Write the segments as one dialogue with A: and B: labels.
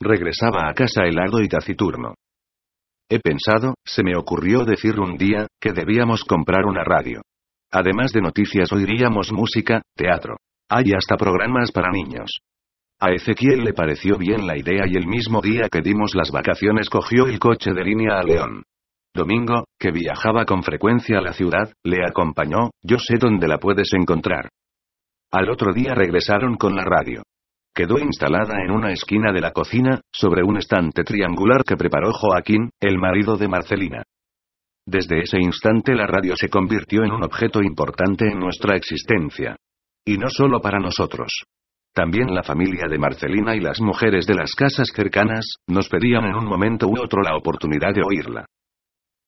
A: Regresaba a casa helado y taciturno. He pensado, se me ocurrió decir un día, que debíamos comprar una radio. Además de noticias oiríamos música, teatro. Hay hasta programas para niños. A Ezequiel le pareció bien la idea y el mismo día que dimos las vacaciones cogió el coche de línea a León. Domingo, que viajaba con frecuencia a la ciudad, le acompañó, yo sé dónde la puedes encontrar. Al otro día regresaron con la radio. Quedó instalada en una esquina de la cocina, sobre un estante triangular que preparó Joaquín, el marido de Marcelina. Desde ese instante la radio se convirtió en un objeto importante en nuestra existencia. Y no solo para nosotros. También la familia de Marcelina y las mujeres de las casas cercanas, nos pedían en un momento u otro la oportunidad de oírla.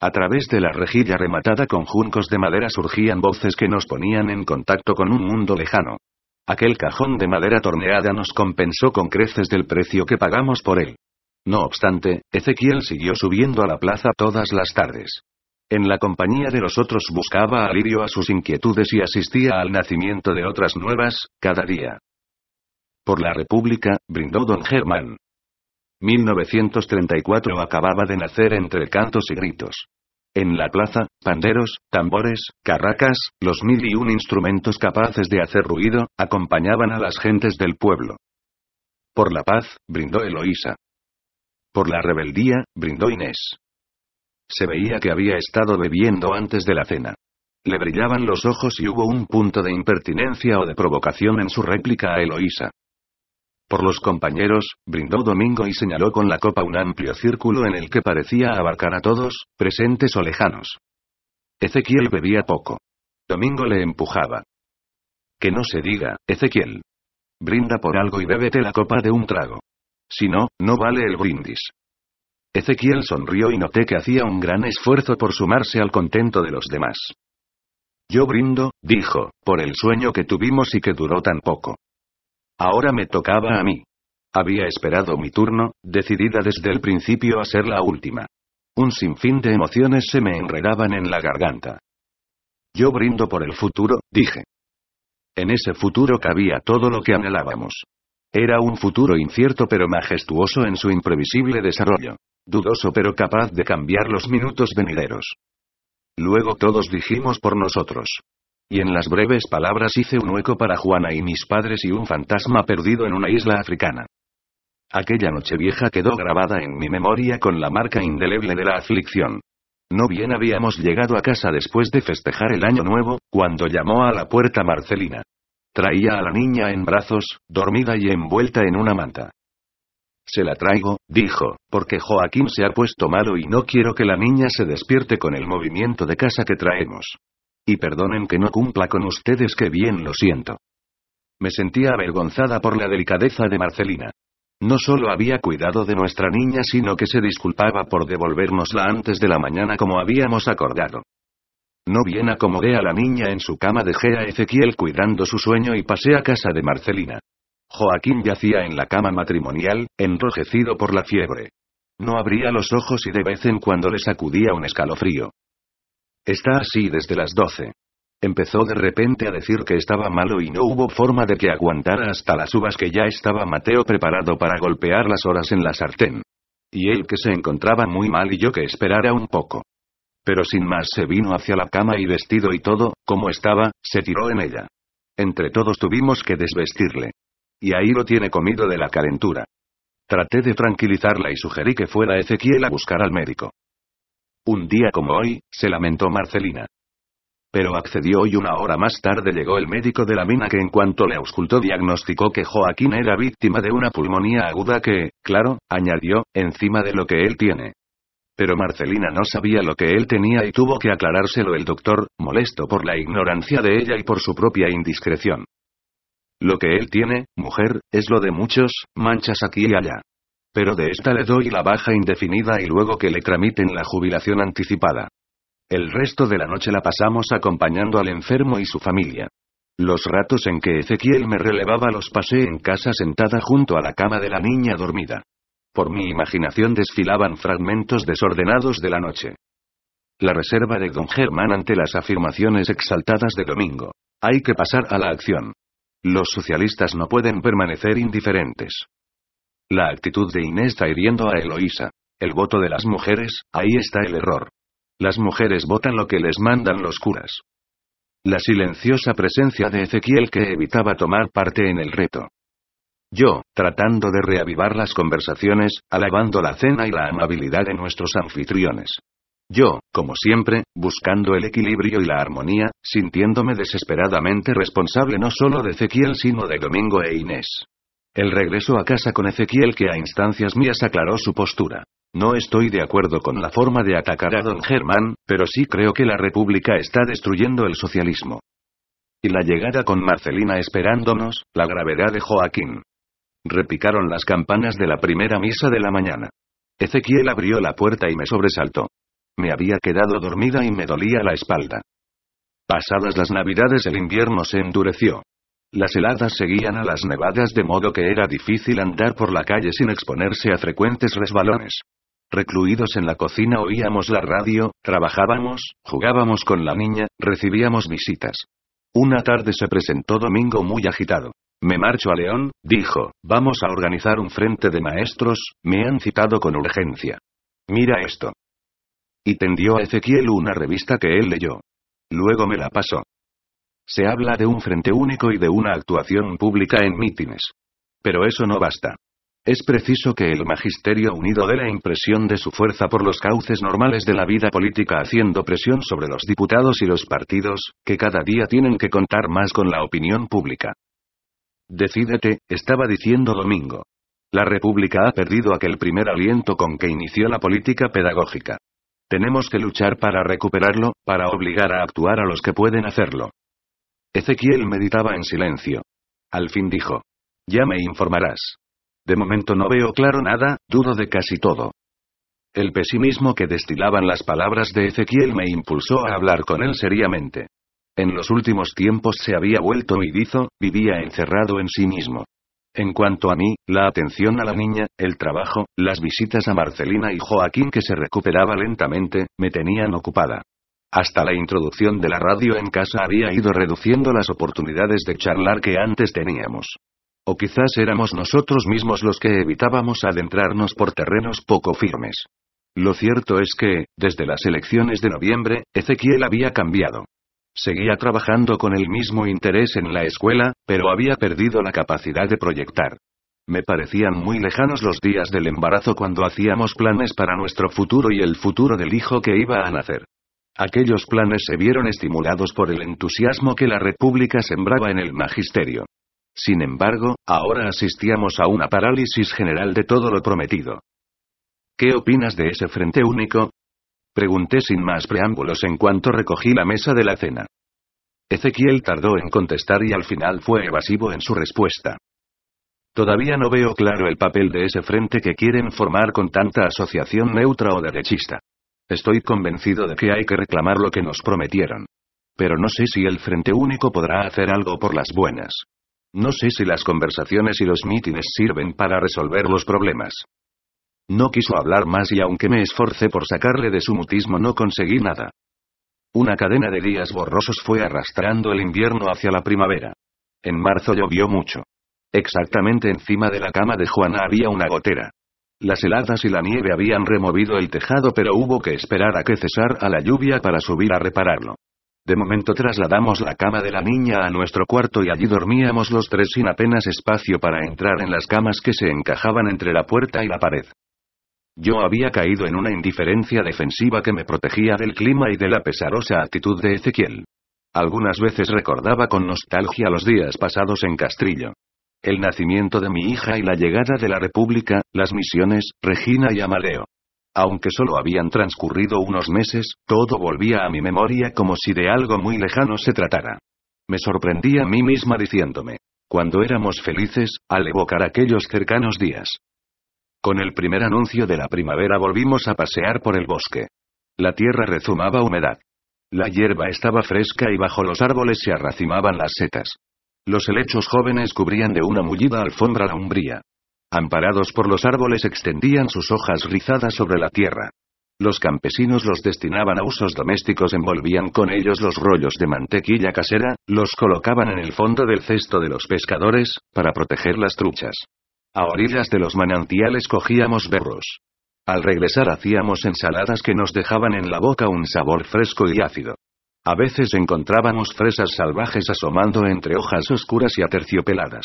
A: A través de la rejilla rematada con juncos de madera surgían voces que nos ponían en contacto con un mundo lejano. Aquel cajón de madera torneada nos compensó con creces del precio que pagamos por él. No obstante, Ezequiel siguió subiendo a la plaza todas las tardes. En la compañía de los otros buscaba alivio a sus inquietudes y asistía al nacimiento de otras nuevas, cada día. Por la República, brindó don Germán. 1934 acababa de nacer entre cantos y gritos. En la plaza, panderos, tambores, carracas, los mil y un instrumentos capaces de hacer ruido, acompañaban a las gentes del pueblo. Por la paz, brindó Eloísa. Por la rebeldía, brindó Inés. Se veía que había estado bebiendo antes de la cena. Le brillaban los ojos y hubo un punto de impertinencia o de provocación en su réplica a Eloísa. Por los compañeros, brindó Domingo y señaló con la copa un amplio círculo en el que parecía abarcar a todos, presentes o lejanos. Ezequiel bebía poco. Domingo le empujaba. Que no se diga, Ezequiel. Brinda por algo y bébete la copa de un trago. Si no, no vale el brindis. Ezequiel sonrió y noté que hacía un gran esfuerzo por sumarse al contento de los demás. Yo brindo, dijo, por el sueño que tuvimos y que duró tan poco. Ahora me tocaba a mí. Había esperado mi turno, decidida desde el principio a ser la última. Un sinfín de emociones se me enredaban en la garganta. Yo brindo por el futuro, dije. En ese futuro cabía todo lo que anhelábamos. Era un futuro incierto pero majestuoso en su imprevisible desarrollo. Dudoso pero capaz de cambiar los minutos venideros. Luego todos dijimos por nosotros. Y en las breves palabras hice un hueco para Juana y mis padres y un fantasma perdido en una isla africana. Aquella noche vieja quedó grabada en mi memoria con la marca indeleble de la aflicción. No bien habíamos llegado a casa después de festejar el año nuevo, cuando llamó a la puerta Marcelina. Traía a la niña en brazos, dormida y envuelta en una manta. Se la traigo, dijo, porque Joaquín se ha puesto malo y no quiero que la niña se despierte con el movimiento de casa que traemos. Y perdonen que no cumpla con ustedes que bien lo siento. Me sentía avergonzada por la delicadeza de Marcelina. No solo había cuidado de nuestra niña, sino que se disculpaba por devolvérnosla antes de la mañana como habíamos acordado. No bien acomodé a la niña en su cama, dejé a Ezequiel cuidando su sueño y pasé a casa de Marcelina. Joaquín yacía en la cama matrimonial, enrojecido por la fiebre. No abría los ojos y de vez en cuando le sacudía un escalofrío. Está así desde las doce. Empezó de repente a decir que estaba malo y no hubo forma de que aguantara hasta las uvas que ya estaba Mateo preparado para golpear las horas en la sartén. Y él que se encontraba muy mal y yo que esperara un poco. Pero sin más se vino hacia la cama y vestido y todo, como estaba, se tiró en ella. Entre todos tuvimos que desvestirle. Y ahí lo tiene comido de la calentura. Traté de tranquilizarla y sugerí que fuera Ezequiel a buscar al médico. Un día como hoy, se lamentó Marcelina. Pero accedió y una hora más tarde llegó el médico de la mina que en cuanto le auscultó diagnosticó que Joaquín era víctima de una pulmonía aguda que, claro, añadió, encima de lo que él tiene. Pero Marcelina no sabía lo que él tenía y tuvo que aclarárselo el doctor, molesto por la ignorancia de ella y por su propia indiscreción. Lo que él tiene, mujer, es lo de muchos, manchas aquí y allá. Pero de esta le doy la baja indefinida y luego que le tramiten la jubilación anticipada. El resto de la noche la pasamos acompañando al enfermo y su familia. Los ratos en que Ezequiel me relevaba los pasé en casa sentada junto a la cama de la niña dormida. Por mi imaginación desfilaban fragmentos desordenados de la noche. La reserva de don Germán ante las afirmaciones exaltadas de Domingo. Hay que pasar a la acción. Los socialistas no pueden permanecer indiferentes. La actitud de Inés está hiriendo a Eloísa. El voto de las mujeres, ahí está el error. Las mujeres votan lo que les mandan los curas. La silenciosa presencia de Ezequiel que evitaba tomar parte en el reto. Yo, tratando de reavivar las conversaciones, alabando la cena y la amabilidad de nuestros anfitriones. Yo, como siempre, buscando el equilibrio y la armonía, sintiéndome desesperadamente responsable no solo de Ezequiel sino de Domingo e Inés. El regreso a casa con Ezequiel que a instancias mías aclaró su postura. No estoy de acuerdo con la forma de atacar a don Germán, pero sí creo que la República está destruyendo el socialismo. Y la llegada con Marcelina esperándonos, la gravedad de Joaquín. Repicaron las campanas de la primera misa de la mañana. Ezequiel abrió la puerta y me sobresaltó. Me había quedado dormida y me dolía la espalda. Pasadas las navidades el invierno se endureció. Las heladas seguían a las nevadas de modo que era difícil andar por la calle sin exponerse a frecuentes resbalones. Recluidos en la cocina oíamos la radio, trabajábamos, jugábamos con la niña, recibíamos visitas. Una tarde se presentó Domingo muy agitado. Me marcho a León, dijo, vamos a organizar un frente de maestros, me han citado con urgencia. Mira esto. Y tendió a Ezequiel una revista que él leyó. Luego me la pasó. Se habla de un frente único y de una actuación pública en mítines. Pero eso no basta. Es preciso que el magisterio unido dé la impresión de su fuerza por los cauces normales de la vida política haciendo presión sobre los diputados y los partidos, que cada día tienen que contar más con la opinión pública. Decídete, estaba diciendo Domingo. La República ha perdido aquel primer aliento con que inició la política pedagógica. Tenemos que luchar para recuperarlo, para obligar a actuar a los que pueden hacerlo. Ezequiel meditaba en silencio. Al fin dijo. Ya me informarás. De momento no veo claro nada, dudo de casi todo. El pesimismo que destilaban las palabras de Ezequiel me impulsó a hablar con él seriamente. En los últimos tiempos se había vuelto huidizo, vivía encerrado en sí mismo. En cuanto a mí, la atención a la niña, el trabajo, las visitas a Marcelina y Joaquín que se recuperaba lentamente, me tenían ocupada. Hasta la introducción de la radio en casa había ido reduciendo las oportunidades de charlar que antes teníamos. O quizás éramos nosotros mismos los que evitábamos adentrarnos por terrenos poco firmes. Lo cierto es que, desde las elecciones de noviembre, Ezequiel había cambiado. Seguía trabajando con el mismo interés en la escuela, pero había perdido la capacidad de proyectar. Me parecían muy lejanos los días del embarazo cuando hacíamos planes para nuestro futuro y el futuro del hijo que iba a nacer. Aquellos planes se vieron estimulados por el entusiasmo que la República sembraba en el magisterio. Sin embargo, ahora asistíamos a una parálisis general de todo lo prometido. ¿Qué opinas de ese frente único? Pregunté sin más preámbulos en cuanto recogí la mesa de la cena. Ezequiel tardó en contestar y al final fue evasivo en su respuesta. Todavía no veo claro el papel de ese frente que quieren formar con tanta asociación neutra o derechista. Estoy convencido de que hay que reclamar lo que nos prometieron. Pero no sé si el Frente Único podrá hacer algo por las buenas. No sé si las conversaciones y los mítines sirven para resolver los problemas. No quiso hablar más y aunque me esforcé por sacarle de su mutismo no conseguí nada. Una cadena de días borrosos fue arrastrando el invierno hacia la primavera. En marzo llovió mucho. Exactamente encima de la cama de Juana había una gotera. Las heladas y la nieve habían removido el tejado pero hubo que esperar a que cesara la lluvia para subir a repararlo. De momento trasladamos la cama de la niña a nuestro cuarto y allí dormíamos los tres sin apenas espacio para entrar en las camas que se encajaban entre la puerta y la pared. Yo había caído en una indiferencia defensiva que me protegía del clima y de la pesarosa actitud de Ezequiel. Algunas veces recordaba con nostalgia los días pasados en Castrillo. El nacimiento de mi hija y la llegada de la República, las misiones, Regina y Amadeo. Aunque solo habían transcurrido unos meses, todo volvía a mi memoria como si de algo muy lejano se tratara. Me sorprendí a mí misma diciéndome, cuando éramos felices, al evocar aquellos cercanos días. Con el primer anuncio de la primavera volvimos a pasear por el bosque. La tierra rezumaba humedad. La hierba estaba fresca y bajo los árboles se arracimaban las setas. Los helechos jóvenes cubrían de una mullida alfombra la umbría. Amparados por los árboles extendían sus hojas rizadas sobre la tierra. Los campesinos los destinaban a usos domésticos, envolvían con ellos los rollos de mantequilla casera, los colocaban en el fondo del cesto de los pescadores, para proteger las truchas. A orillas de los manantiales cogíamos berros. Al regresar hacíamos ensaladas que nos dejaban en la boca un sabor fresco y ácido. A veces encontrábamos fresas salvajes asomando entre hojas oscuras y aterciopeladas.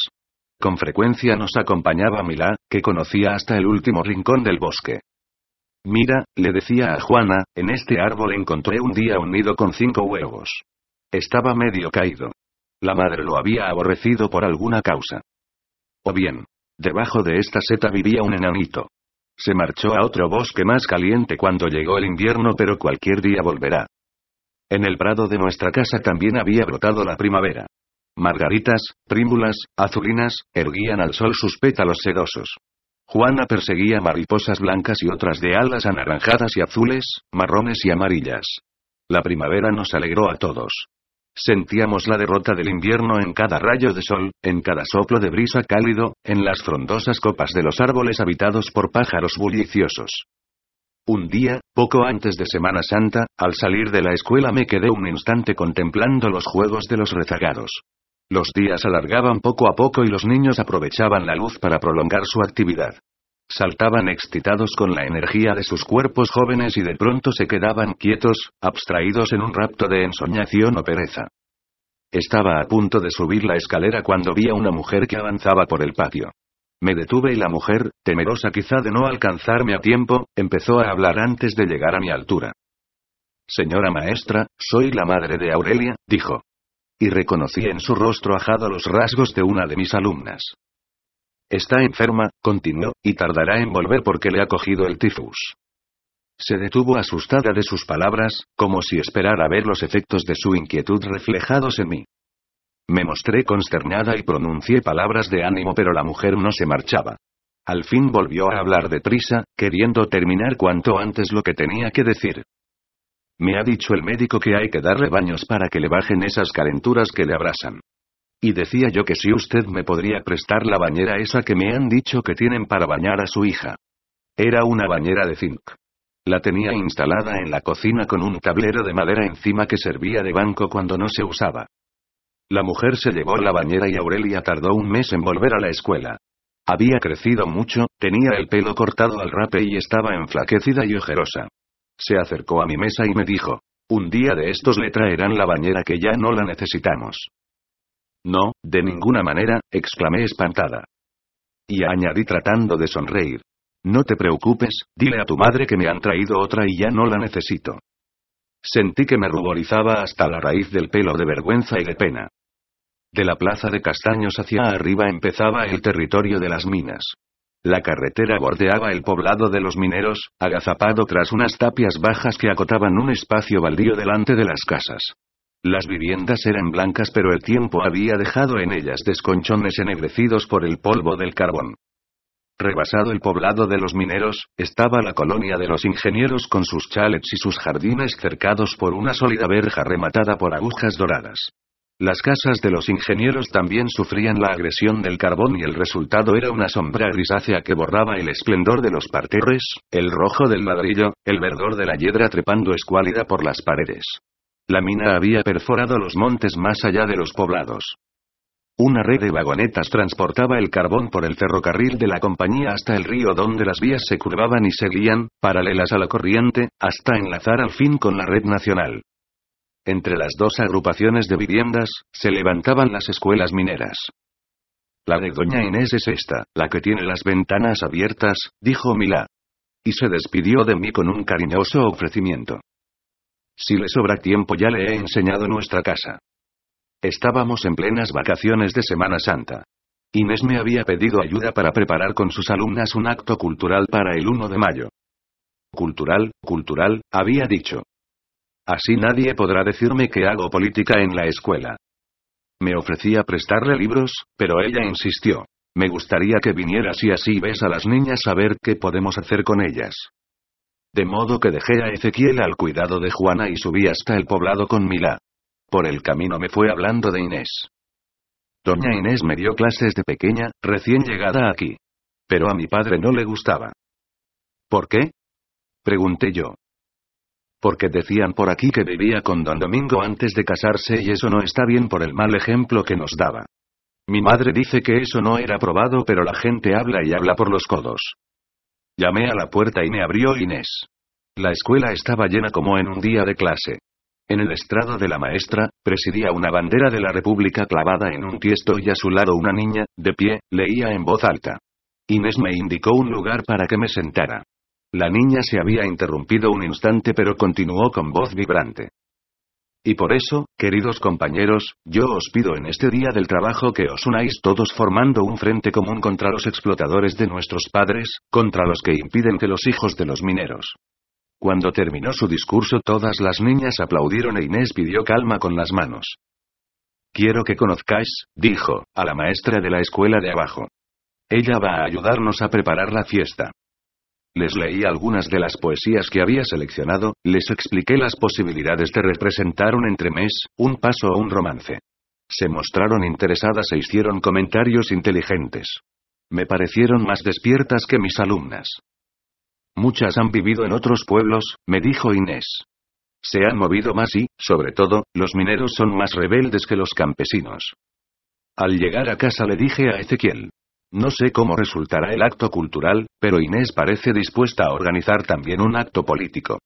A: Con frecuencia nos acompañaba Milá, que conocía hasta el último rincón del bosque. Mira, le decía a Juana, en este árbol encontré un día un nido con cinco huevos. Estaba medio caído. La madre lo había aborrecido por alguna causa. O bien, debajo de esta seta vivía un enanito. Se marchó a otro bosque más caliente cuando llegó el invierno, pero cualquier día volverá. En el prado de nuestra casa también había brotado la primavera. Margaritas, prímbulas, azulinas, erguían al sol sus pétalos sedosos. Juana perseguía mariposas blancas y otras de alas anaranjadas y azules, marrones y amarillas. La primavera nos alegró a todos. Sentíamos la derrota del invierno en cada rayo de sol, en cada soplo de brisa cálido, en las frondosas copas de los árboles habitados por pájaros bulliciosos. Un día, poco antes de Semana Santa, al salir de la escuela me quedé un instante contemplando los juegos de los rezagados. Los días alargaban poco a poco y los niños aprovechaban la luz para prolongar su actividad. Saltaban excitados con la energía de sus cuerpos jóvenes y de pronto se quedaban quietos, abstraídos en un rapto de ensoñación o pereza. Estaba a punto de subir la escalera cuando vi a una mujer que avanzaba por el patio. Me detuve y la mujer, temerosa quizá de no alcanzarme a tiempo, empezó a hablar antes de llegar a mi altura. Señora maestra, soy la madre de Aurelia, dijo. Y reconocí en su rostro ajado los rasgos de una de mis alumnas. Está enferma, continuó, y tardará en volver porque le ha cogido el tifus. Se detuvo asustada de sus palabras, como si esperara ver los efectos de su inquietud reflejados en mí. Me mostré consternada y pronuncié palabras de ánimo, pero la mujer no se marchaba. Al fin volvió a hablar deprisa, queriendo terminar cuanto antes lo que tenía que decir. Me ha dicho el médico que hay que darle baños para que le bajen esas calenturas que le abrasan. Y decía yo que si usted me podría prestar la bañera esa que me han dicho que tienen para bañar a su hija. Era una bañera de zinc. La tenía instalada en la cocina con un tablero de madera encima que servía de banco cuando no se usaba. La mujer se llevó la bañera y Aurelia tardó un mes en volver a la escuela. Había crecido mucho, tenía el pelo cortado al rape y estaba enflaquecida y ojerosa. Se acercó a mi mesa y me dijo, un día de estos le traerán la bañera que ya no la necesitamos. No, de ninguna manera, exclamé espantada. Y añadí tratando de sonreír. No te preocupes, dile a tu madre que me han traído otra y ya no la necesito. Sentí que me ruborizaba hasta la raíz del pelo de vergüenza y de pena. De la plaza de castaños hacia arriba empezaba el territorio de las minas. La carretera bordeaba el poblado de los mineros, agazapado tras unas tapias bajas que acotaban un espacio baldío delante de las casas. Las viviendas eran blancas pero el tiempo había dejado en ellas desconchones ennegrecidos por el polvo del carbón. Rebasado el poblado de los mineros, estaba la colonia de los ingenieros con sus chalets y sus jardines cercados por una sólida verja rematada por agujas doradas. Las casas de los ingenieros también sufrían la agresión del carbón y el resultado era una sombra grisácea que borraba el esplendor de los parterres, el rojo del ladrillo, el verdor de la hiedra trepando escuálida por las paredes. La mina había perforado los montes más allá de los poblados. Una red de vagonetas transportaba el carbón por el ferrocarril de la compañía hasta el río donde las vías se curvaban y seguían, paralelas a la corriente, hasta enlazar al fin con la red nacional. Entre las dos agrupaciones de viviendas, se levantaban las escuelas mineras. La de doña Inés es esta, la que tiene las ventanas abiertas, dijo Milá. Y se despidió de mí con un cariñoso ofrecimiento. Si le sobra tiempo ya le he enseñado nuestra casa. Estábamos en plenas vacaciones de Semana Santa. Inés me había pedido ayuda para preparar con sus alumnas un acto cultural para el 1 de mayo. Cultural, cultural, había dicho. Así nadie podrá decirme que hago política en la escuela. Me ofrecía prestarle libros, pero ella insistió. Me gustaría que vinieras y así ves a las niñas a ver qué podemos hacer con ellas. De modo que dejé a Ezequiel al cuidado de Juana y subí hasta el poblado con Milá. Por el camino me fue hablando de Inés. Doña Inés me dio clases de pequeña, recién llegada aquí. Pero a mi padre no le gustaba. ¿Por qué? Pregunté yo. Porque decían por aquí que vivía con don Domingo antes de casarse y eso no está bien por el mal ejemplo que nos daba. Mi madre dice que eso no era probado pero la gente habla y habla por los codos. Llamé a la puerta y me abrió Inés. La escuela estaba llena como en un día de clase. En el estrado de la maestra, presidía una bandera de la República clavada en un tiesto y a su lado una niña, de pie, leía en voz alta. Inés me indicó un lugar para que me sentara. La niña se había interrumpido un instante pero continuó con voz vibrante. Y por eso, queridos compañeros, yo os pido en este día del trabajo que os unáis todos formando un frente común contra los explotadores de nuestros padres, contra los que impiden que los hijos de los mineros. Cuando terminó su discurso todas las niñas aplaudieron e Inés pidió calma con las manos. Quiero que conozcáis, dijo, a la maestra de la escuela de abajo. Ella va a ayudarnos a preparar la fiesta. Les leí algunas de las poesías que había seleccionado, les expliqué las posibilidades de representar un entremés, un paso o un romance. Se mostraron interesadas e hicieron comentarios inteligentes. Me parecieron más despiertas que mis alumnas. Muchas han vivido en otros pueblos, me dijo Inés. Se han movido más y, sobre todo, los mineros son más rebeldes que los campesinos. Al llegar a casa le dije a Ezequiel. No sé cómo resultará el acto cultural, pero Inés parece dispuesta a organizar también un acto político.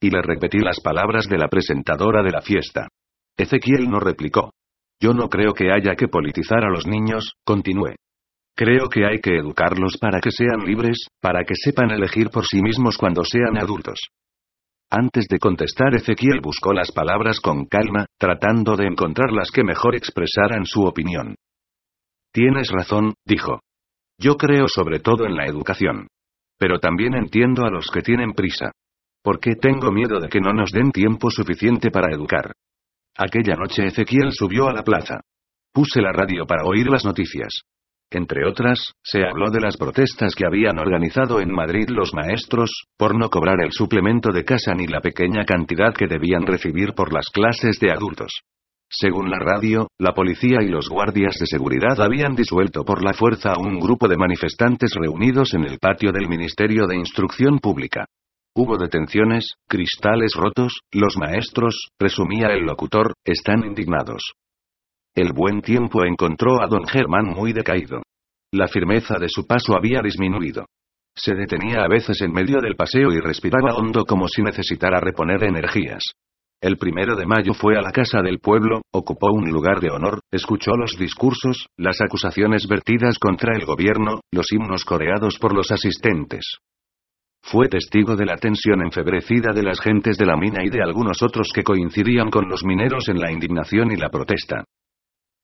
A: Y le repetí las palabras de la presentadora de la fiesta. Ezequiel no replicó. Yo no creo que haya que politizar a los niños, continué. Creo que hay que educarlos para que sean libres, para que sepan elegir por sí mismos cuando sean adultos. Antes de contestar, Ezequiel buscó las palabras con calma, tratando de encontrar las que mejor expresaran su opinión. Tienes razón, dijo. Yo creo sobre todo en la educación. Pero también entiendo a los que tienen prisa. Porque tengo miedo de que no nos den tiempo suficiente para educar. Aquella noche Ezequiel subió a la plaza. Puse la radio para oír las noticias. Entre otras, se habló de las protestas que habían organizado en Madrid los maestros, por no cobrar el suplemento de casa ni la pequeña cantidad que debían recibir por las clases de adultos. Según la radio, la policía y los guardias de seguridad habían disuelto por la fuerza a un grupo de manifestantes reunidos en el patio del Ministerio de Instrucción Pública. Hubo detenciones, cristales rotos, los maestros, presumía el locutor, están indignados. El buen tiempo encontró a don Germán muy decaído. La firmeza de su paso había disminuido. Se detenía a veces en medio del paseo y respiraba hondo como si necesitara reponer energías. El primero de mayo fue a la casa del pueblo, ocupó un lugar de honor, escuchó los discursos, las acusaciones vertidas contra el gobierno, los himnos coreados por los asistentes. Fue testigo de la tensión enfebrecida de las gentes de la mina y de algunos otros que coincidían con los mineros en la indignación y la protesta.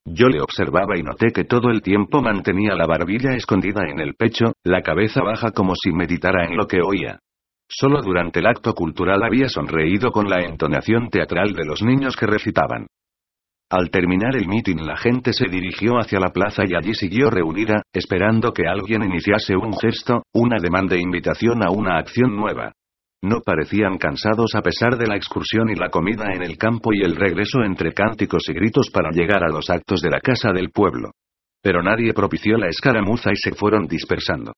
A: Yo le observaba y noté que todo el tiempo mantenía la barbilla escondida en el pecho, la cabeza baja como si meditara en lo que oía. Solo durante el acto cultural había sonreído con la entonación teatral de los niños que recitaban. Al terminar el mitin la gente se dirigió hacia la plaza y allí siguió reunida, esperando que alguien iniciase un gesto, una demanda de invitación a una acción nueva. No parecían cansados a pesar de la excursión y la comida en el campo y el regreso entre cánticos y gritos para llegar a los actos de la casa del pueblo. Pero nadie propició la escaramuza y se fueron dispersando.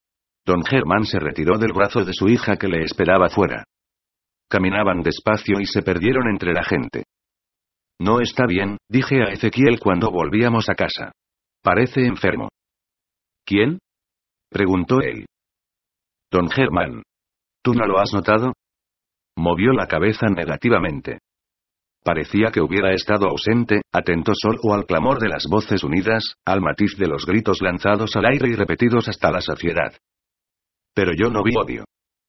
A: Don Germán se retiró del brazo de su hija que le esperaba fuera. Caminaban despacio y se perdieron entre la gente. No está bien, dije a Ezequiel cuando volvíamos a casa. Parece enfermo. ¿Quién? preguntó él. Don Germán. ¿Tú no lo has notado? Movió la cabeza negativamente. Parecía que hubiera estado ausente, atento solo al clamor de las voces unidas, al matiz de los gritos lanzados al aire y repetidos hasta la saciedad. Pero yo no vi odio.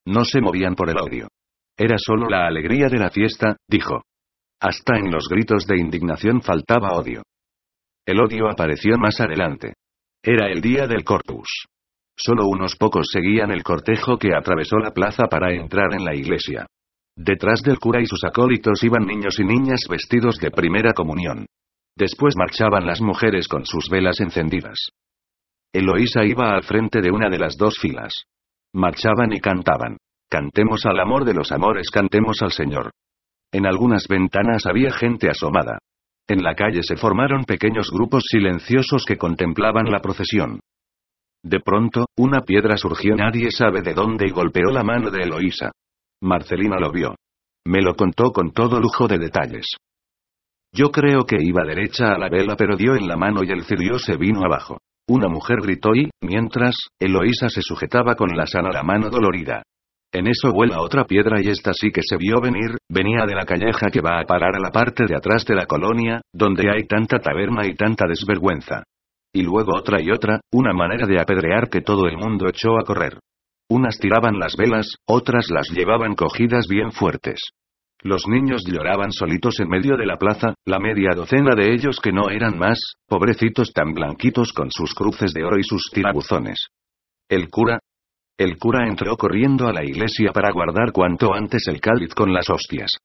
A: No se movían por el odio. Era solo la alegría de la fiesta, dijo. Hasta en los gritos de indignación faltaba odio. El odio apareció más adelante. Era el día del corpus. Solo unos pocos seguían el cortejo que atravesó la plaza para entrar en la iglesia. Detrás del cura y sus acólitos iban niños y niñas vestidos de primera comunión. Después marchaban las mujeres con sus velas encendidas. Eloísa iba al frente de una de las dos filas. Marchaban y cantaban. Cantemos al amor de los amores, cantemos al Señor. En algunas ventanas había gente asomada. En la calle se formaron pequeños grupos silenciosos que contemplaban la procesión. De pronto, una piedra surgió nadie sabe de dónde y golpeó la mano de Eloísa. Marcelina lo vio. Me lo contó con todo lujo de detalles. Yo creo que iba derecha a la vela pero dio en la mano y el cirio se vino abajo. Una mujer gritó y, mientras, Eloísa se sujetaba con la sana la mano dolorida. En eso vuela otra piedra y esta sí que se vio venir, venía de la calleja que va a parar a la parte de atrás de la colonia, donde hay tanta taberna y tanta desvergüenza. Y luego otra y otra, una manera de apedrear que todo el mundo echó a correr. Unas tiraban las velas, otras las llevaban cogidas bien fuertes. Los niños lloraban solitos en medio de la plaza, la media docena de ellos que no eran más, pobrecitos tan blanquitos con sus cruces de oro y sus tirabuzones. El cura, el cura entró corriendo a la iglesia para guardar cuanto antes el cáliz con las hostias.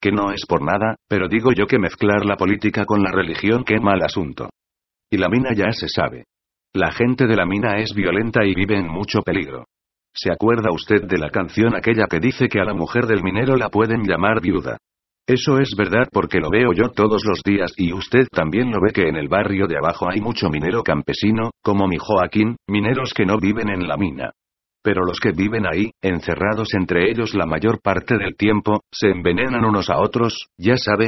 A: Que no es por nada, pero digo yo que mezclar la política con la religión quema el asunto. Y la mina ya se sabe. La gente de la mina es violenta y vive en mucho peligro. ¿Se acuerda usted de la canción aquella que dice que a la mujer del minero la pueden llamar viuda? Eso es verdad porque lo veo yo todos los días y usted también lo ve que en el barrio de abajo hay mucho minero campesino, como mi Joaquín, mineros que no viven en la mina. Pero los que viven ahí, encerrados entre ellos la mayor parte del tiempo, se envenenan unos a otros, ya sabe,